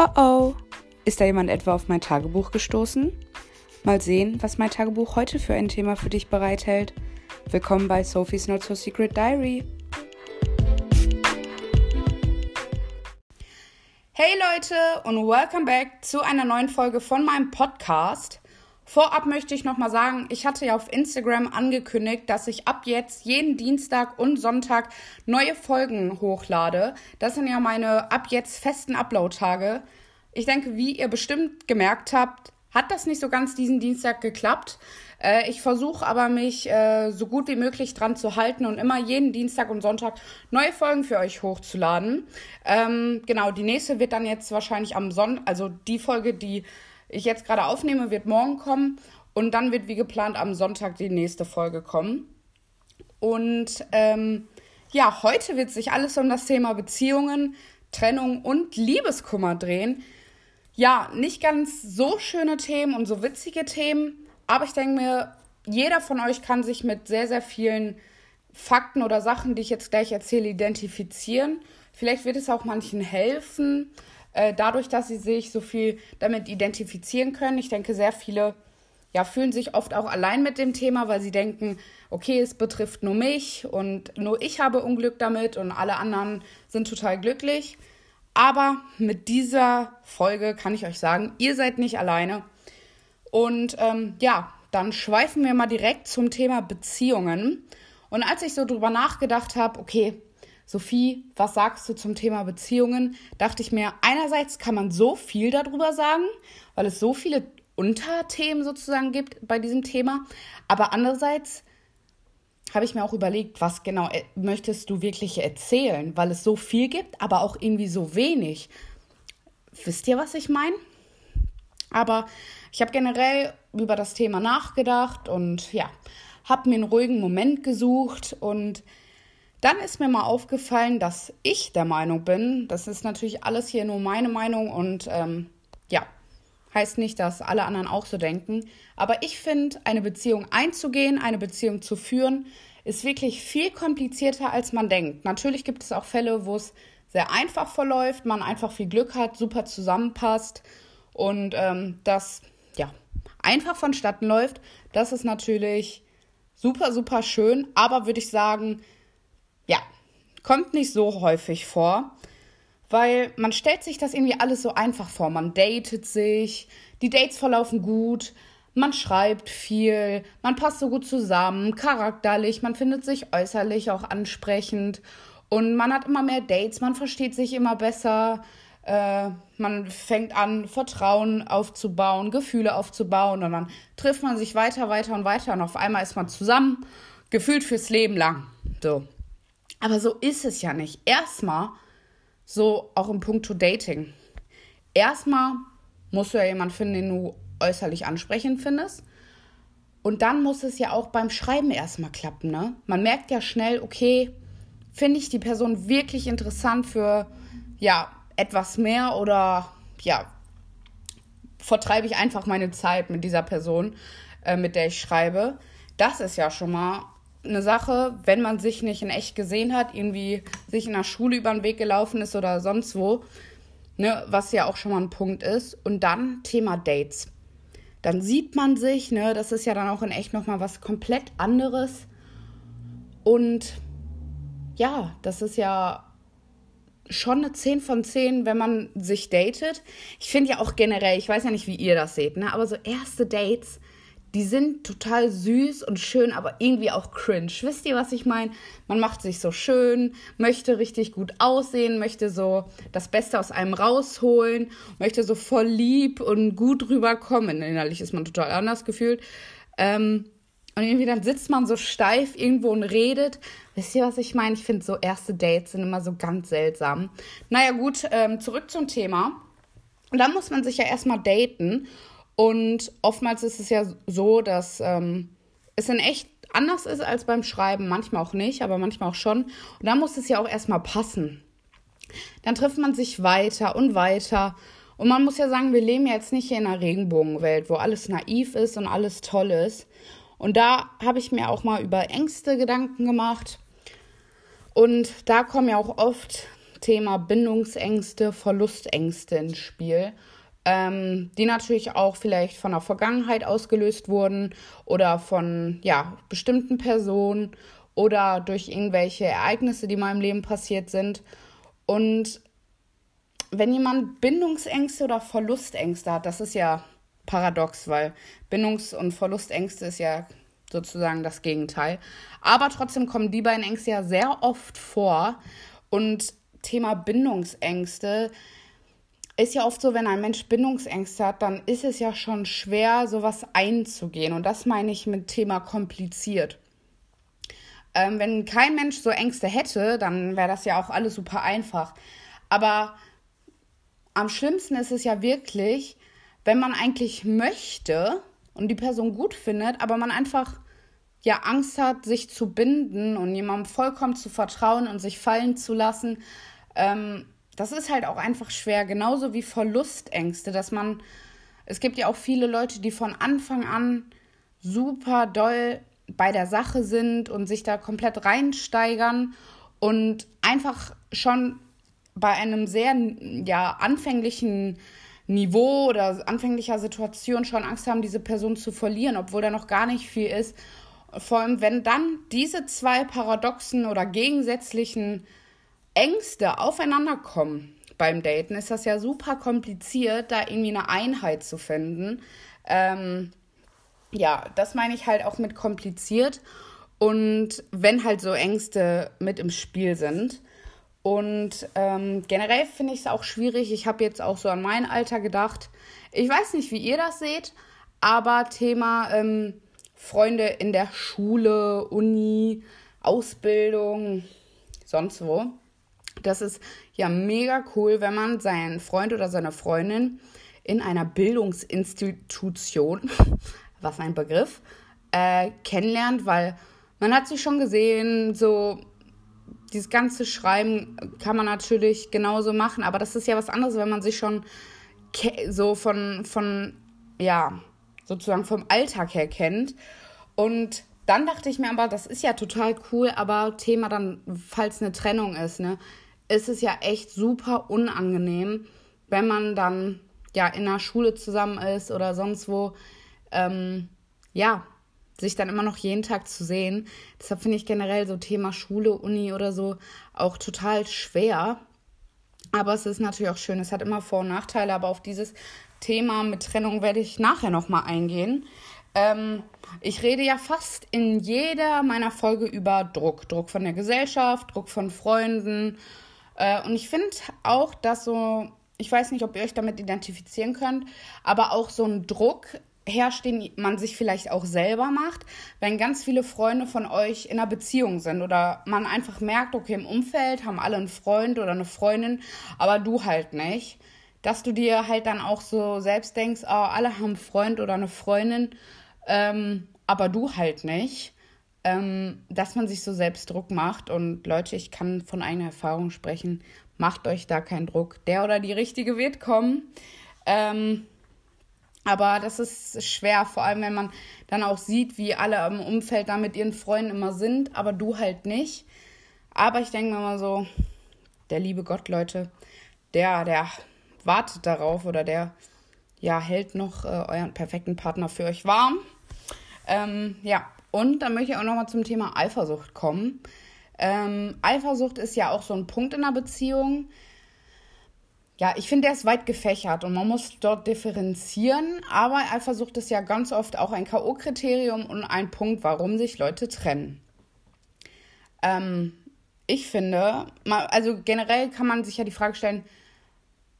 Oh oh, ist da jemand etwa auf mein Tagebuch gestoßen? Mal sehen, was mein Tagebuch heute für ein Thema für dich bereithält. Willkommen bei Sophie's Not So Secret Diary. Hey Leute und welcome back zu einer neuen Folge von meinem Podcast. Vorab möchte ich nochmal sagen, ich hatte ja auf Instagram angekündigt, dass ich ab jetzt jeden Dienstag und Sonntag neue Folgen hochlade. Das sind ja meine ab jetzt festen Upload-Tage. Ich denke, wie ihr bestimmt gemerkt habt, hat das nicht so ganz diesen Dienstag geklappt. Äh, ich versuche aber mich äh, so gut wie möglich dran zu halten und immer jeden Dienstag und Sonntag neue Folgen für euch hochzuladen. Ähm, genau, die nächste wird dann jetzt wahrscheinlich am Sonntag, also die Folge, die ich jetzt gerade aufnehme, wird morgen kommen und dann wird wie geplant am Sonntag die nächste Folge kommen. Und ähm, ja, heute wird sich alles um das Thema Beziehungen, Trennung und Liebeskummer drehen. Ja, nicht ganz so schöne Themen und so witzige Themen, aber ich denke mir, jeder von euch kann sich mit sehr, sehr vielen Fakten oder Sachen, die ich jetzt gleich erzähle, identifizieren. Vielleicht wird es auch manchen helfen. Äh, dadurch, dass sie sich so viel damit identifizieren können. Ich denke, sehr viele ja, fühlen sich oft auch allein mit dem Thema, weil sie denken, okay, es betrifft nur mich und nur ich habe Unglück damit und alle anderen sind total glücklich. Aber mit dieser Folge kann ich euch sagen, ihr seid nicht alleine. Und ähm, ja, dann schweifen wir mal direkt zum Thema Beziehungen. Und als ich so drüber nachgedacht habe, okay, Sophie, was sagst du zum Thema Beziehungen? Dachte ich mir, einerseits kann man so viel darüber sagen, weil es so viele Unterthemen sozusagen gibt bei diesem Thema, aber andererseits habe ich mir auch überlegt, was genau äh, möchtest du wirklich erzählen, weil es so viel gibt, aber auch irgendwie so wenig. Wisst ihr, was ich meine? Aber ich habe generell über das Thema nachgedacht und ja, habe mir einen ruhigen Moment gesucht und dann ist mir mal aufgefallen, dass ich der Meinung bin, das ist natürlich alles hier nur meine Meinung und ähm, ja, heißt nicht, dass alle anderen auch so denken, aber ich finde, eine Beziehung einzugehen, eine Beziehung zu führen, ist wirklich viel komplizierter, als man denkt. Natürlich gibt es auch Fälle, wo es sehr einfach verläuft, man einfach viel Glück hat, super zusammenpasst und ähm, das ja einfach vonstatten läuft. Das ist natürlich super, super schön, aber würde ich sagen, ja, kommt nicht so häufig vor, weil man stellt sich das irgendwie alles so einfach vor. Man datet sich, die Dates verlaufen gut, man schreibt viel, man passt so gut zusammen, charakterlich, man findet sich äußerlich auch ansprechend und man hat immer mehr Dates, man versteht sich immer besser, äh, man fängt an, Vertrauen aufzubauen, Gefühle aufzubauen und dann trifft man sich weiter, weiter und weiter und auf einmal ist man zusammen, gefühlt fürs Leben lang. So. Aber so ist es ja nicht. Erstmal, so auch im Punkto Dating. Erstmal musst du ja jemanden finden, den du äußerlich ansprechend findest. Und dann muss es ja auch beim Schreiben erstmal klappen, ne? Man merkt ja schnell, okay, finde ich die Person wirklich interessant für, ja, etwas mehr oder, ja, vertreibe ich einfach meine Zeit mit dieser Person, äh, mit der ich schreibe. Das ist ja schon mal eine Sache, wenn man sich nicht in echt gesehen hat, irgendwie sich in der Schule über den Weg gelaufen ist oder sonst wo, ne, was ja auch schon mal ein Punkt ist. Und dann Thema Dates. Dann sieht man sich, ne, das ist ja dann auch in echt nochmal was komplett anderes. Und ja, das ist ja schon eine 10 von 10, wenn man sich datet. Ich finde ja auch generell, ich weiß ja nicht, wie ihr das seht, ne, aber so erste Dates die sind total süß und schön, aber irgendwie auch cringe. Wisst ihr, was ich meine? Man macht sich so schön, möchte richtig gut aussehen, möchte so das Beste aus einem rausholen, möchte so voll lieb und gut rüberkommen. Innerlich ist man total anders gefühlt. Ähm, und irgendwie dann sitzt man so steif irgendwo und redet. Wisst ihr, was ich meine? Ich finde so erste Dates sind immer so ganz seltsam. Naja, gut, ähm, zurück zum Thema. Und dann muss man sich ja erstmal daten. Und oftmals ist es ja so, dass ähm, es in echt anders ist als beim Schreiben. Manchmal auch nicht, aber manchmal auch schon. Und dann muss es ja auch erstmal passen. Dann trifft man sich weiter und weiter. Und man muss ja sagen, wir leben ja jetzt nicht hier in einer Regenbogenwelt, wo alles naiv ist und alles toll ist. Und da habe ich mir auch mal über Ängste Gedanken gemacht. Und da kommen ja auch oft Thema Bindungsängste, Verlustängste ins Spiel, ähm, die natürlich auch vielleicht von der Vergangenheit ausgelöst wurden oder von ja, bestimmten Personen oder durch irgendwelche Ereignisse, die in meinem Leben passiert sind. Und wenn jemand Bindungsängste oder Verlustängste hat, das ist ja paradox, weil Bindungs- und Verlustängste ist ja sozusagen das Gegenteil. Aber trotzdem kommen die beiden Ängste ja sehr oft vor. Und Thema Bindungsängste ist ja oft so, wenn ein Mensch Bindungsängste hat, dann ist es ja schon schwer, sowas einzugehen. Und das meine ich mit Thema kompliziert. Ähm, wenn kein Mensch so Ängste hätte, dann wäre das ja auch alles super einfach. Aber am schlimmsten ist es ja wirklich, wenn man eigentlich möchte und die Person gut findet, aber man einfach ja Angst hat, sich zu binden und jemandem vollkommen zu vertrauen und sich fallen zu lassen. Ähm, das ist halt auch einfach schwer, genauso wie Verlustängste, dass man, es gibt ja auch viele Leute, die von Anfang an super doll bei der Sache sind und sich da komplett reinsteigern und einfach schon bei einem sehr ja, anfänglichen Niveau oder anfänglicher Situation schon Angst haben, diese Person zu verlieren, obwohl da noch gar nicht viel ist. Vor allem, wenn dann diese zwei paradoxen oder gegensätzlichen Ängste aufeinander kommen beim Daten, ist das ja super kompliziert, da irgendwie eine Einheit zu finden. Ähm, ja, das meine ich halt auch mit kompliziert. Und wenn halt so Ängste mit im Spiel sind. Und ähm, generell finde ich es auch schwierig. Ich habe jetzt auch so an mein Alter gedacht. Ich weiß nicht, wie ihr das seht, aber Thema ähm, Freunde in der Schule, Uni, Ausbildung, sonst wo. Das ist ja mega cool, wenn man seinen Freund oder seine Freundin in einer Bildungsinstitution, was ein Begriff, äh, kennenlernt, weil man hat sich schon gesehen, so dieses ganze Schreiben kann man natürlich genauso machen, aber das ist ja was anderes, wenn man sich schon so von, von, ja, sozusagen vom Alltag her kennt. Und dann dachte ich mir aber, das ist ja total cool, aber Thema dann, falls eine Trennung ist, ne, ist es ja echt super unangenehm, wenn man dann ja in der Schule zusammen ist oder sonst wo. Ähm, ja, sich dann immer noch jeden Tag zu sehen. Deshalb finde ich generell so Thema Schule, Uni oder so auch total schwer. Aber es ist natürlich auch schön. Es hat immer Vor- und Nachteile, aber auf dieses Thema mit Trennung werde ich nachher nochmal eingehen. Ähm, ich rede ja fast in jeder meiner Folge über Druck. Druck von der Gesellschaft, Druck von Freunden. Äh, und ich finde auch, dass so, ich weiß nicht, ob ihr euch damit identifizieren könnt, aber auch so ein Druck herrscht, den man sich vielleicht auch selber macht, wenn ganz viele Freunde von euch in einer Beziehung sind oder man einfach merkt, okay, im Umfeld haben alle einen Freund oder eine Freundin, aber du halt nicht. Dass du dir halt dann auch so selbst denkst, oh, alle haben einen Freund oder eine Freundin, ähm, aber du halt nicht. Ähm, dass man sich so selbst Druck macht. Und Leute, ich kann von eigener Erfahrung sprechen. Macht euch da keinen Druck. Der oder die Richtige wird kommen. Ähm, aber das ist schwer, vor allem wenn man dann auch sieht, wie alle im Umfeld da mit ihren Freunden immer sind, aber du halt nicht. Aber ich denke mir mal so, der liebe Gott, Leute, der, der wartet darauf oder der, ja, hält noch äh, euren perfekten Partner für euch warm. Ähm, ja, und dann möchte ich auch nochmal zum Thema Eifersucht kommen. Ähm, Eifersucht ist ja auch so ein Punkt in einer Beziehung ja, ich finde, der ist weit gefächert und man muss dort differenzieren. Aber Eifersucht ist ja ganz oft auch ein K.O.-Kriterium und ein Punkt, warum sich Leute trennen. Ähm, ich finde, also generell kann man sich ja die Frage stellen,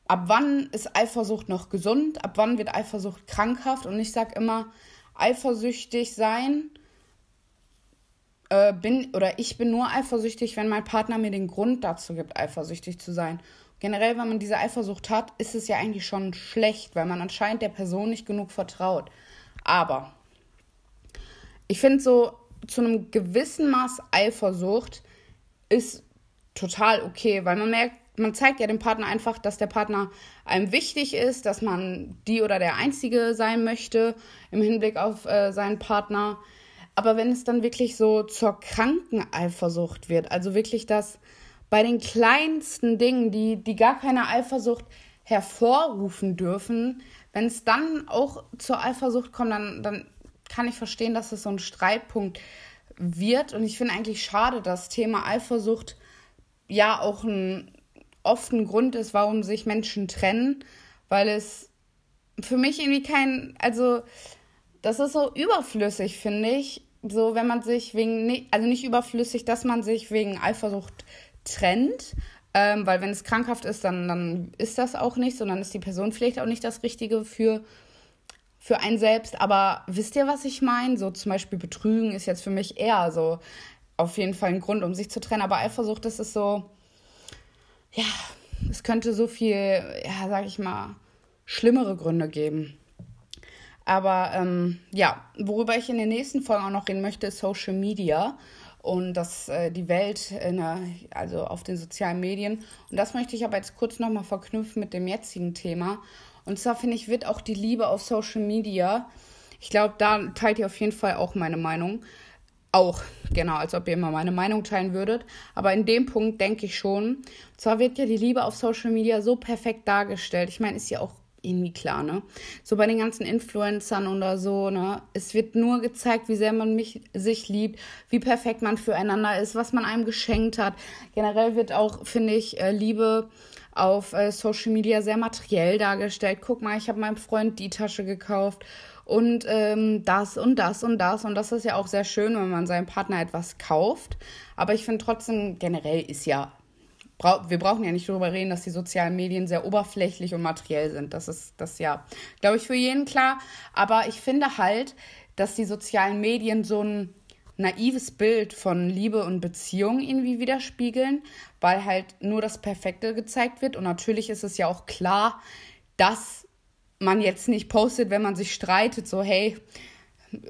ab wann ist Eifersucht noch gesund? Ab wann wird Eifersucht krankhaft? Und ich sage immer, eifersüchtig sein äh, bin oder ich bin nur eifersüchtig, wenn mein Partner mir den Grund dazu gibt, eifersüchtig zu sein generell, wenn man diese Eifersucht hat, ist es ja eigentlich schon schlecht, weil man anscheinend der Person nicht genug vertraut. Aber ich finde so zu einem gewissen Maß Eifersucht ist total okay, weil man merkt, man zeigt ja dem Partner einfach, dass der Partner einem wichtig ist, dass man die oder der Einzige sein möchte im Hinblick auf äh, seinen Partner. Aber wenn es dann wirklich so zur kranken Eifersucht wird, also wirklich das bei den kleinsten Dingen, die, die gar keine Eifersucht hervorrufen dürfen, wenn es dann auch zur Eifersucht kommt, dann, dann kann ich verstehen, dass es so ein Streitpunkt wird. Und ich finde eigentlich schade, dass Thema Eifersucht ja auch ein, oft ein Grund ist, warum sich Menschen trennen, weil es für mich irgendwie kein, also das ist so überflüssig, finde ich. So, wenn man sich wegen, also nicht überflüssig, dass man sich wegen Eifersucht trennt, ähm, weil wenn es krankhaft ist, dann, dann ist das auch nicht, sondern ist die Person vielleicht auch nicht das Richtige für, für einen selbst. Aber wisst ihr, was ich meine? So zum Beispiel Betrügen ist jetzt für mich eher so auf jeden Fall ein Grund, um sich zu trennen. Aber Eifersucht, das ist so, ja, es könnte so viel, ja, sag ich mal, schlimmere Gründe geben. Aber ähm, ja, worüber ich in den nächsten Folgen auch noch reden möchte, ist Social Media und dass äh, die Welt in, also auf den sozialen Medien. Und das möchte ich aber jetzt kurz nochmal verknüpfen mit dem jetzigen Thema. Und zwar finde ich, wird auch die Liebe auf Social Media, ich glaube, da teilt ihr auf jeden Fall auch meine Meinung. Auch, genau, als ob ihr immer meine Meinung teilen würdet. Aber in dem Punkt denke ich schon. Und zwar wird ja die Liebe auf Social Media so perfekt dargestellt. Ich meine, ist ja auch irgendwie klar, ne? So bei den ganzen Influencern oder so, ne? Es wird nur gezeigt, wie sehr man mich, sich liebt, wie perfekt man füreinander ist, was man einem geschenkt hat. Generell wird auch, finde ich, äh, Liebe auf äh, Social Media sehr materiell dargestellt. Guck mal, ich habe meinem Freund die Tasche gekauft und ähm, das und das und das. Und das ist ja auch sehr schön, wenn man seinem Partner etwas kauft. Aber ich finde trotzdem, generell ist ja wir brauchen ja nicht darüber reden, dass die sozialen Medien sehr oberflächlich und materiell sind. Das ist das ja, glaube ich, für jeden klar. Aber ich finde halt, dass die sozialen Medien so ein naives Bild von Liebe und Beziehung irgendwie widerspiegeln, weil halt nur das Perfekte gezeigt wird. Und natürlich ist es ja auch klar, dass man jetzt nicht postet, wenn man sich streitet, so hey,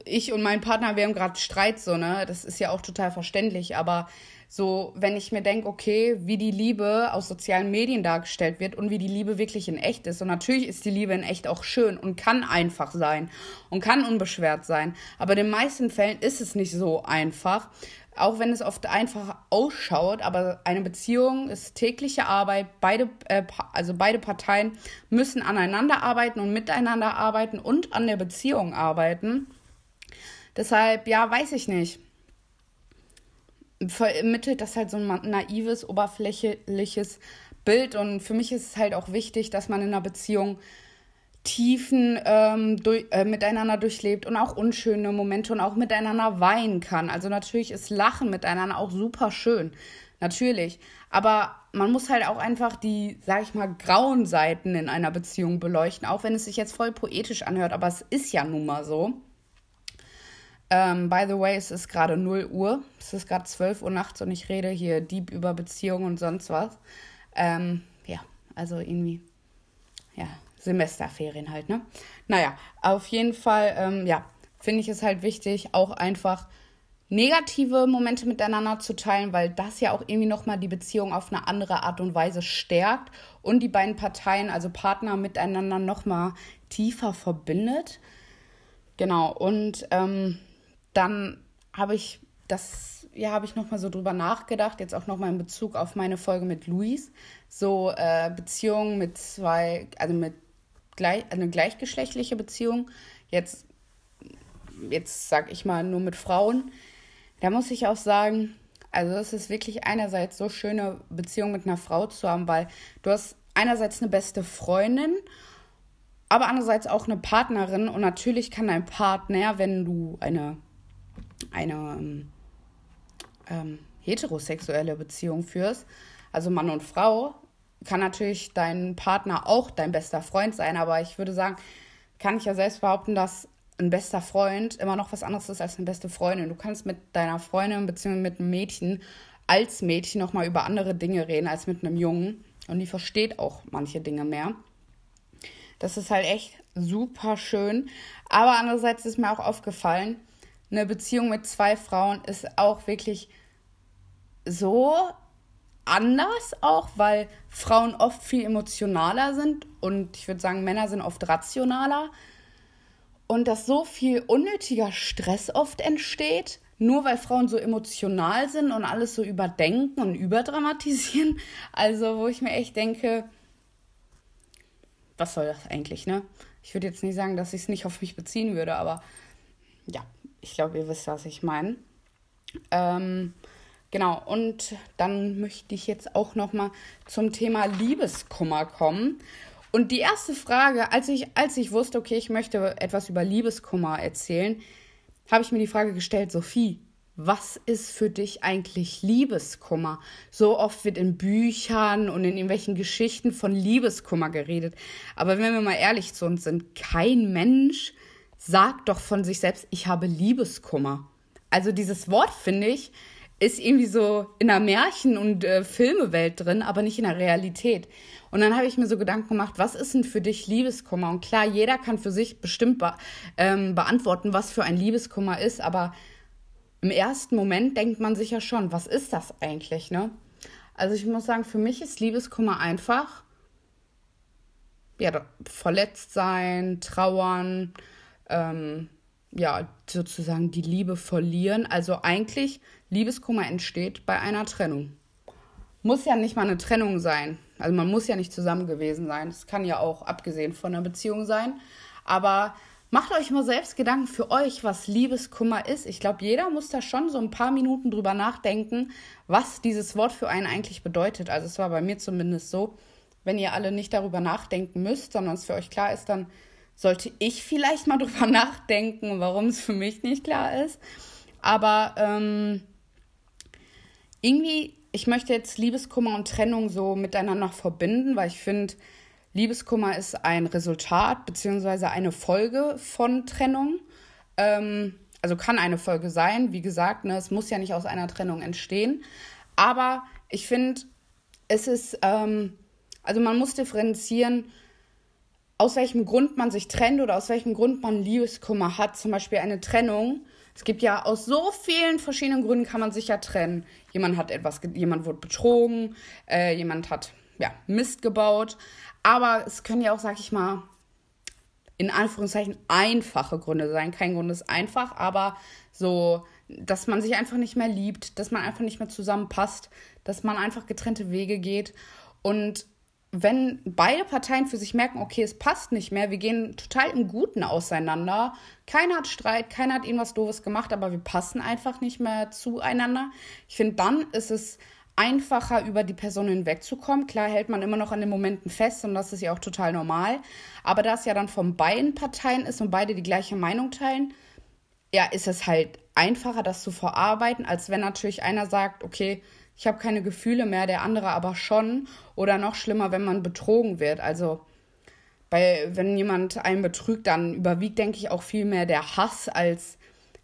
ich und mein Partner, wir haben gerade Streit, so, ne? Das ist ja auch total verständlich. Aber so, wenn ich mir denke, okay, wie die Liebe aus sozialen Medien dargestellt wird und wie die Liebe wirklich in echt ist. Und natürlich ist die Liebe in echt auch schön und kann einfach sein und kann unbeschwert sein. Aber in den meisten Fällen ist es nicht so einfach. Auch wenn es oft einfach ausschaut, aber eine Beziehung ist tägliche Arbeit. Beide, äh, also beide Parteien müssen aneinander arbeiten und miteinander arbeiten und an der Beziehung arbeiten. Deshalb, ja, weiß ich nicht vermittelt das halt so ein naives, oberflächliches Bild. Und für mich ist es halt auch wichtig, dass man in einer Beziehung Tiefen ähm, durch, äh, miteinander durchlebt und auch unschöne Momente und auch miteinander weinen kann. Also natürlich ist Lachen miteinander auch super schön. Natürlich. Aber man muss halt auch einfach die, sag ich mal, grauen Seiten in einer Beziehung beleuchten, auch wenn es sich jetzt voll poetisch anhört, aber es ist ja nun mal so. Ähm, by the way, es ist gerade 0 Uhr. Es ist gerade 12 Uhr nachts und ich rede hier deep über Beziehungen und sonst was. Ähm, ja, also irgendwie, ja, Semesterferien halt, ne? Naja, auf jeden Fall, ähm, ja, finde ich es halt wichtig, auch einfach negative Momente miteinander zu teilen, weil das ja auch irgendwie nochmal die Beziehung auf eine andere Art und Weise stärkt und die beiden Parteien, also Partner, miteinander nochmal tiefer verbindet. Genau, und ähm, dann habe ich das, ja, habe ich nochmal so drüber nachgedacht, jetzt auch nochmal in Bezug auf meine Folge mit Luis. So äh, Beziehungen mit zwei, also mit gleich, eine gleichgeschlechtliche Beziehung, jetzt, jetzt sag ich mal nur mit Frauen. Da muss ich auch sagen, also es ist wirklich einerseits so schöne Beziehung mit einer Frau zu haben, weil du hast einerseits eine beste Freundin aber andererseits auch eine Partnerin und natürlich kann dein Partner, wenn du eine eine ähm, ähm, heterosexuelle Beziehung führst, also Mann und Frau, kann natürlich dein Partner auch dein bester Freund sein, aber ich würde sagen, kann ich ja selbst behaupten, dass ein bester Freund immer noch was anderes ist als eine beste Freundin. Du kannst mit deiner Freundin bzw. mit einem Mädchen als Mädchen nochmal über andere Dinge reden als mit einem Jungen und die versteht auch manche Dinge mehr. Das ist halt echt super schön. Aber andererseits ist mir auch aufgefallen, eine Beziehung mit zwei Frauen ist auch wirklich so anders auch, weil Frauen oft viel emotionaler sind und ich würde sagen, Männer sind oft rationaler und dass so viel unnötiger Stress oft entsteht, nur weil Frauen so emotional sind und alles so überdenken und überdramatisieren. Also, wo ich mir echt denke, was soll das eigentlich, ne? Ich würde jetzt nicht sagen, dass ich es nicht auf mich beziehen würde, aber ja, ich glaube, ihr wisst, was ich meine. Ähm, genau, und dann möchte ich jetzt auch noch mal zum Thema Liebeskummer kommen. Und die erste Frage, als ich, als ich wusste, okay, ich möchte etwas über Liebeskummer erzählen, habe ich mir die Frage gestellt, Sophie, was ist für dich eigentlich Liebeskummer? So oft wird in Büchern und in irgendwelchen Geschichten von Liebeskummer geredet. Aber wenn wir mal ehrlich zu uns sind, kein Mensch sagt doch von sich selbst, ich habe Liebeskummer. Also dieses Wort, finde ich, ist irgendwie so in der Märchen- und äh, Filmewelt drin, aber nicht in der Realität. Und dann habe ich mir so Gedanken gemacht, was ist denn für dich Liebeskummer? Und klar, jeder kann für sich bestimmt be ähm, beantworten, was für ein Liebeskummer ist, aber im ersten Moment denkt man sich ja schon, was ist das eigentlich, ne? Also ich muss sagen, für mich ist Liebeskummer einfach, ja, verletzt sein, trauern, ähm, ja, sozusagen die Liebe verlieren. Also eigentlich, Liebeskummer entsteht bei einer Trennung. Muss ja nicht mal eine Trennung sein. Also man muss ja nicht zusammen gewesen sein. Es kann ja auch abgesehen von einer Beziehung sein. Aber Macht euch mal selbst Gedanken für euch, was Liebeskummer ist. Ich glaube, jeder muss da schon so ein paar Minuten drüber nachdenken, was dieses Wort für einen eigentlich bedeutet. Also es war bei mir zumindest so. Wenn ihr alle nicht darüber nachdenken müsst, sondern es für euch klar ist, dann sollte ich vielleicht mal drüber nachdenken, warum es für mich nicht klar ist. Aber ähm, irgendwie, ich möchte jetzt Liebeskummer und Trennung so miteinander verbinden, weil ich finde, Liebeskummer ist ein Resultat bzw. eine Folge von Trennung. Ähm, also kann eine Folge sein. Wie gesagt, ne, es muss ja nicht aus einer Trennung entstehen. Aber ich finde, es ist, ähm, also man muss differenzieren, aus welchem Grund man sich trennt oder aus welchem Grund man Liebeskummer hat. Zum Beispiel eine Trennung. Es gibt ja aus so vielen verschiedenen Gründen kann man sich ja trennen. Jemand hat etwas, jemand wurde betrogen, äh, jemand hat ja Mist gebaut. Aber es können ja auch, sag ich mal, in Anführungszeichen einfache Gründe sein. Kein Grund ist einfach, aber so, dass man sich einfach nicht mehr liebt, dass man einfach nicht mehr zusammenpasst, dass man einfach getrennte Wege geht. Und wenn beide Parteien für sich merken, okay, es passt nicht mehr, wir gehen total im Guten auseinander, keiner hat Streit, keiner hat irgendwas Doofes gemacht, aber wir passen einfach nicht mehr zueinander. Ich finde, dann ist es einfacher über die Person hinwegzukommen. Klar hält man immer noch an den Momenten fest und das ist ja auch total normal. Aber da es ja dann von beiden Parteien ist und beide die gleiche Meinung teilen, ja, ist es halt einfacher, das zu verarbeiten, als wenn natürlich einer sagt, okay, ich habe keine Gefühle mehr, der andere aber schon. Oder noch schlimmer, wenn man betrogen wird. Also, bei, wenn jemand einen betrügt, dann überwiegt, denke ich, auch viel mehr der Hass als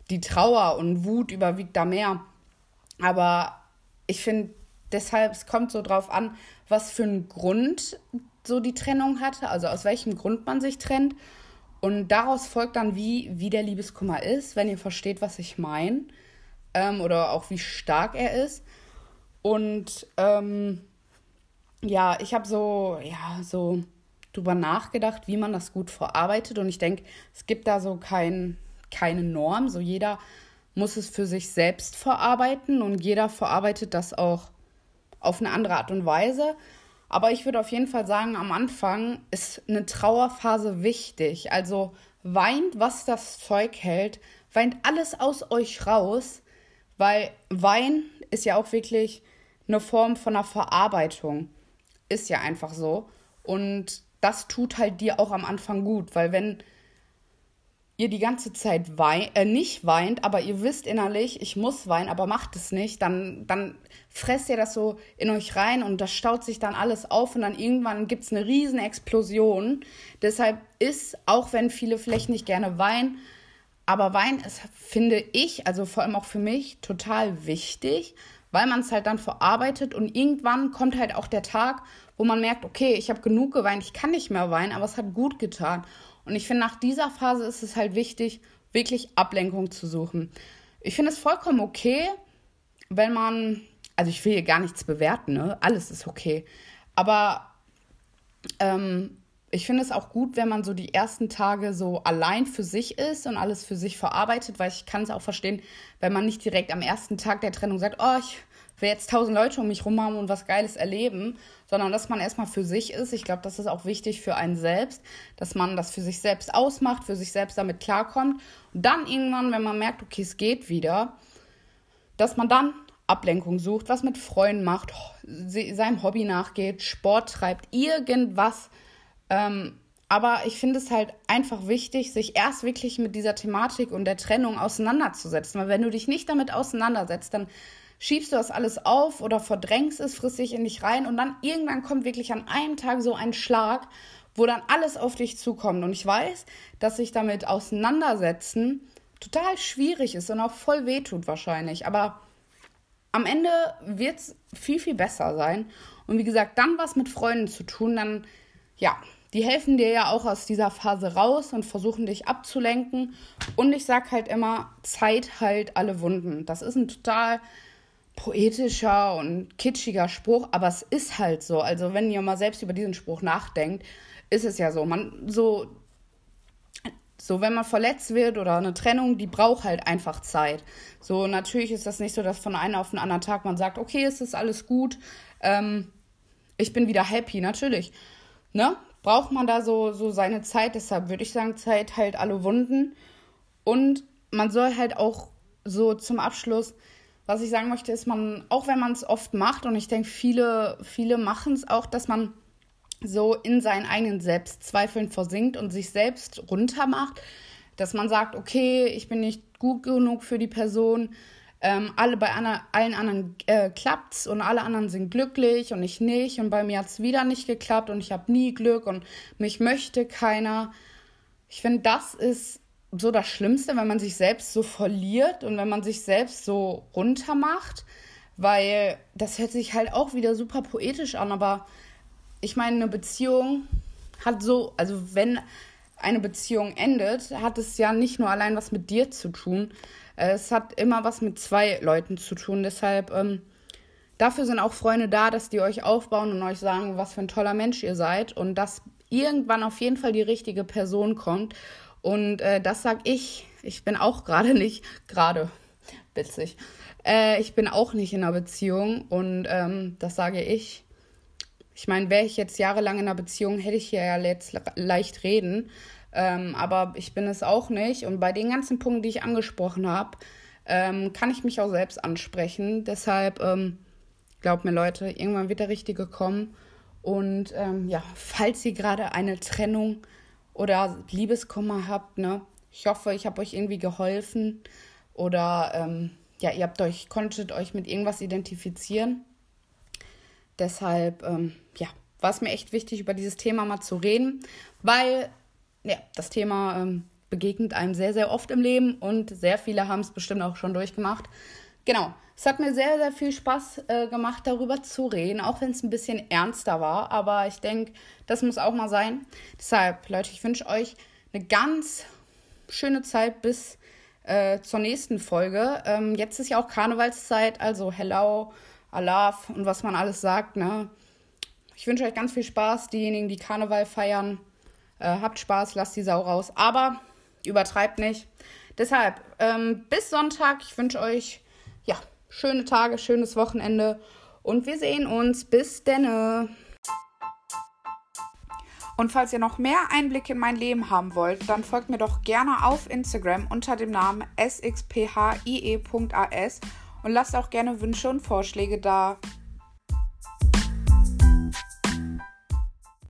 die Trauer und Wut überwiegt da mehr. Aber ich finde, deshalb, es kommt so drauf an, was für einen Grund so die Trennung hatte, also aus welchem Grund man sich trennt. Und daraus folgt dann, wie, wie der Liebeskummer ist, wenn ihr versteht, was ich meine. Ähm, oder auch wie stark er ist. Und ähm, ja, ich habe so, ja, so drüber nachgedacht, wie man das gut verarbeitet. Und ich denke, es gibt da so kein, keine Norm. So jeder muss es für sich selbst verarbeiten und jeder verarbeitet das auch auf eine andere Art und Weise. Aber ich würde auf jeden Fall sagen, am Anfang ist eine Trauerphase wichtig. Also weint, was das Zeug hält, weint alles aus euch raus, weil Wein ist ja auch wirklich eine Form von einer Verarbeitung. Ist ja einfach so. Und das tut halt dir auch am Anfang gut, weil wenn ihr die ganze Zeit wein, äh, nicht weint, aber ihr wisst innerlich, ich muss weinen, aber macht es nicht, dann, dann fresst ihr das so in euch rein und das staut sich dann alles auf und dann irgendwann gibt es eine riesen Explosion. Deshalb ist, auch wenn viele vielleicht nicht gerne weinen, aber Wein ist, finde ich, also vor allem auch für mich, total wichtig, weil man es halt dann verarbeitet und irgendwann kommt halt auch der Tag, wo man merkt, okay, ich habe genug geweint, ich kann nicht mehr weinen, aber es hat gut getan. Und ich finde, nach dieser Phase ist es halt wichtig, wirklich Ablenkung zu suchen. Ich finde es vollkommen okay, wenn man, also ich will hier gar nichts bewerten, ne? Alles ist okay. Aber ähm, ich finde es auch gut, wenn man so die ersten Tage so allein für sich ist und alles für sich verarbeitet, weil ich kann es auch verstehen, wenn man nicht direkt am ersten Tag der Trennung sagt, oh, ich will jetzt tausend Leute um mich rum haben und was Geiles erleben, sondern dass man erstmal für sich ist. Ich glaube, das ist auch wichtig für einen selbst, dass man das für sich selbst ausmacht, für sich selbst damit klarkommt. Und dann irgendwann, wenn man merkt, okay, es geht wieder, dass man dann Ablenkung sucht, was mit Freunden macht, seinem Hobby nachgeht, Sport treibt, irgendwas. Ähm, aber ich finde es halt einfach wichtig, sich erst wirklich mit dieser Thematik und der Trennung auseinanderzusetzen. Weil wenn du dich nicht damit auseinandersetzt, dann schiebst du das alles auf oder verdrängst es, frisst dich in dich rein und dann irgendwann kommt wirklich an einem Tag so ein Schlag, wo dann alles auf dich zukommt. Und ich weiß, dass sich damit auseinandersetzen total schwierig ist und auch voll wehtut wahrscheinlich. Aber am Ende wird es viel, viel besser sein. Und wie gesagt, dann was mit Freunden zu tun, dann, ja, die helfen dir ja auch aus dieser Phase raus und versuchen dich abzulenken. Und ich sag halt immer, Zeit heilt alle Wunden. Das ist ein total poetischer und kitschiger Spruch, aber es ist halt so. Also, wenn ihr mal selbst über diesen Spruch nachdenkt, ist es ja so. Man, so, so, wenn man verletzt wird oder eine Trennung, die braucht halt einfach Zeit. So, natürlich ist das nicht so, dass von einem auf den anderen Tag man sagt, okay, es ist alles gut, ähm, ich bin wieder happy, natürlich. Ne? Braucht man da so, so seine Zeit, deshalb würde ich sagen, Zeit heilt alle Wunden. Und man soll halt auch so zum Abschluss was ich sagen möchte, ist, man, auch wenn man es oft macht, und ich denke, viele, viele machen es auch, dass man so in seinen eigenen Selbstzweifeln versinkt und sich selbst runtermacht, dass man sagt, okay, ich bin nicht gut genug für die Person, ähm, alle bei einer, allen anderen äh, klappt's und alle anderen sind glücklich und ich nicht und bei mir hat es wieder nicht geklappt und ich habe nie Glück und mich möchte keiner. Ich finde, das ist so das Schlimmste, wenn man sich selbst so verliert und wenn man sich selbst so runtermacht, weil das hört sich halt auch wieder super poetisch an, aber ich meine, eine Beziehung hat so, also wenn eine Beziehung endet, hat es ja nicht nur allein was mit dir zu tun, es hat immer was mit zwei Leuten zu tun. Deshalb, ähm, dafür sind auch Freunde da, dass die euch aufbauen und euch sagen, was für ein toller Mensch ihr seid und dass irgendwann auf jeden Fall die richtige Person kommt und äh, das sag ich. Ich bin auch gerade nicht, gerade, witzig. Äh, ich bin auch nicht in einer Beziehung und ähm, das sage ich. Ich meine, wäre ich jetzt jahrelang in einer Beziehung, hätte ich hier ja jetzt leicht reden. Ähm, aber ich bin es auch nicht. Und bei den ganzen Punkten, die ich angesprochen habe, ähm, kann ich mich auch selbst ansprechen. Deshalb, ähm, glaubt mir Leute, irgendwann wird der Richtige kommen. Und ähm, ja, falls ihr gerade eine Trennung oder Liebeskummer habt, ne? Ich hoffe, ich habe euch irgendwie geholfen oder ähm, ja, ihr habt euch, konntet euch mit irgendwas identifizieren. Deshalb, ähm, ja, war es mir echt wichtig, über dieses Thema mal zu reden, weil ja, das Thema ähm, begegnet einem sehr, sehr oft im Leben und sehr viele haben es bestimmt auch schon durchgemacht. Genau, es hat mir sehr, sehr viel Spaß äh, gemacht, darüber zu reden, auch wenn es ein bisschen ernster war. Aber ich denke, das muss auch mal sein. Deshalb, Leute, ich wünsche euch eine ganz schöne Zeit bis äh, zur nächsten Folge. Ähm, jetzt ist ja auch Karnevalszeit, also hello, alaf und was man alles sagt. Ne? Ich wünsche euch ganz viel Spaß, diejenigen, die Karneval feiern. Äh, habt Spaß, lasst die Sau raus. Aber übertreibt nicht. Deshalb, ähm, bis Sonntag. Ich wünsche euch schöne Tage, schönes Wochenende und wir sehen uns. Bis denne. Und falls ihr noch mehr Einblick in mein Leben haben wollt, dann folgt mir doch gerne auf Instagram unter dem Namen sxphie.as und lasst auch gerne Wünsche und Vorschläge da.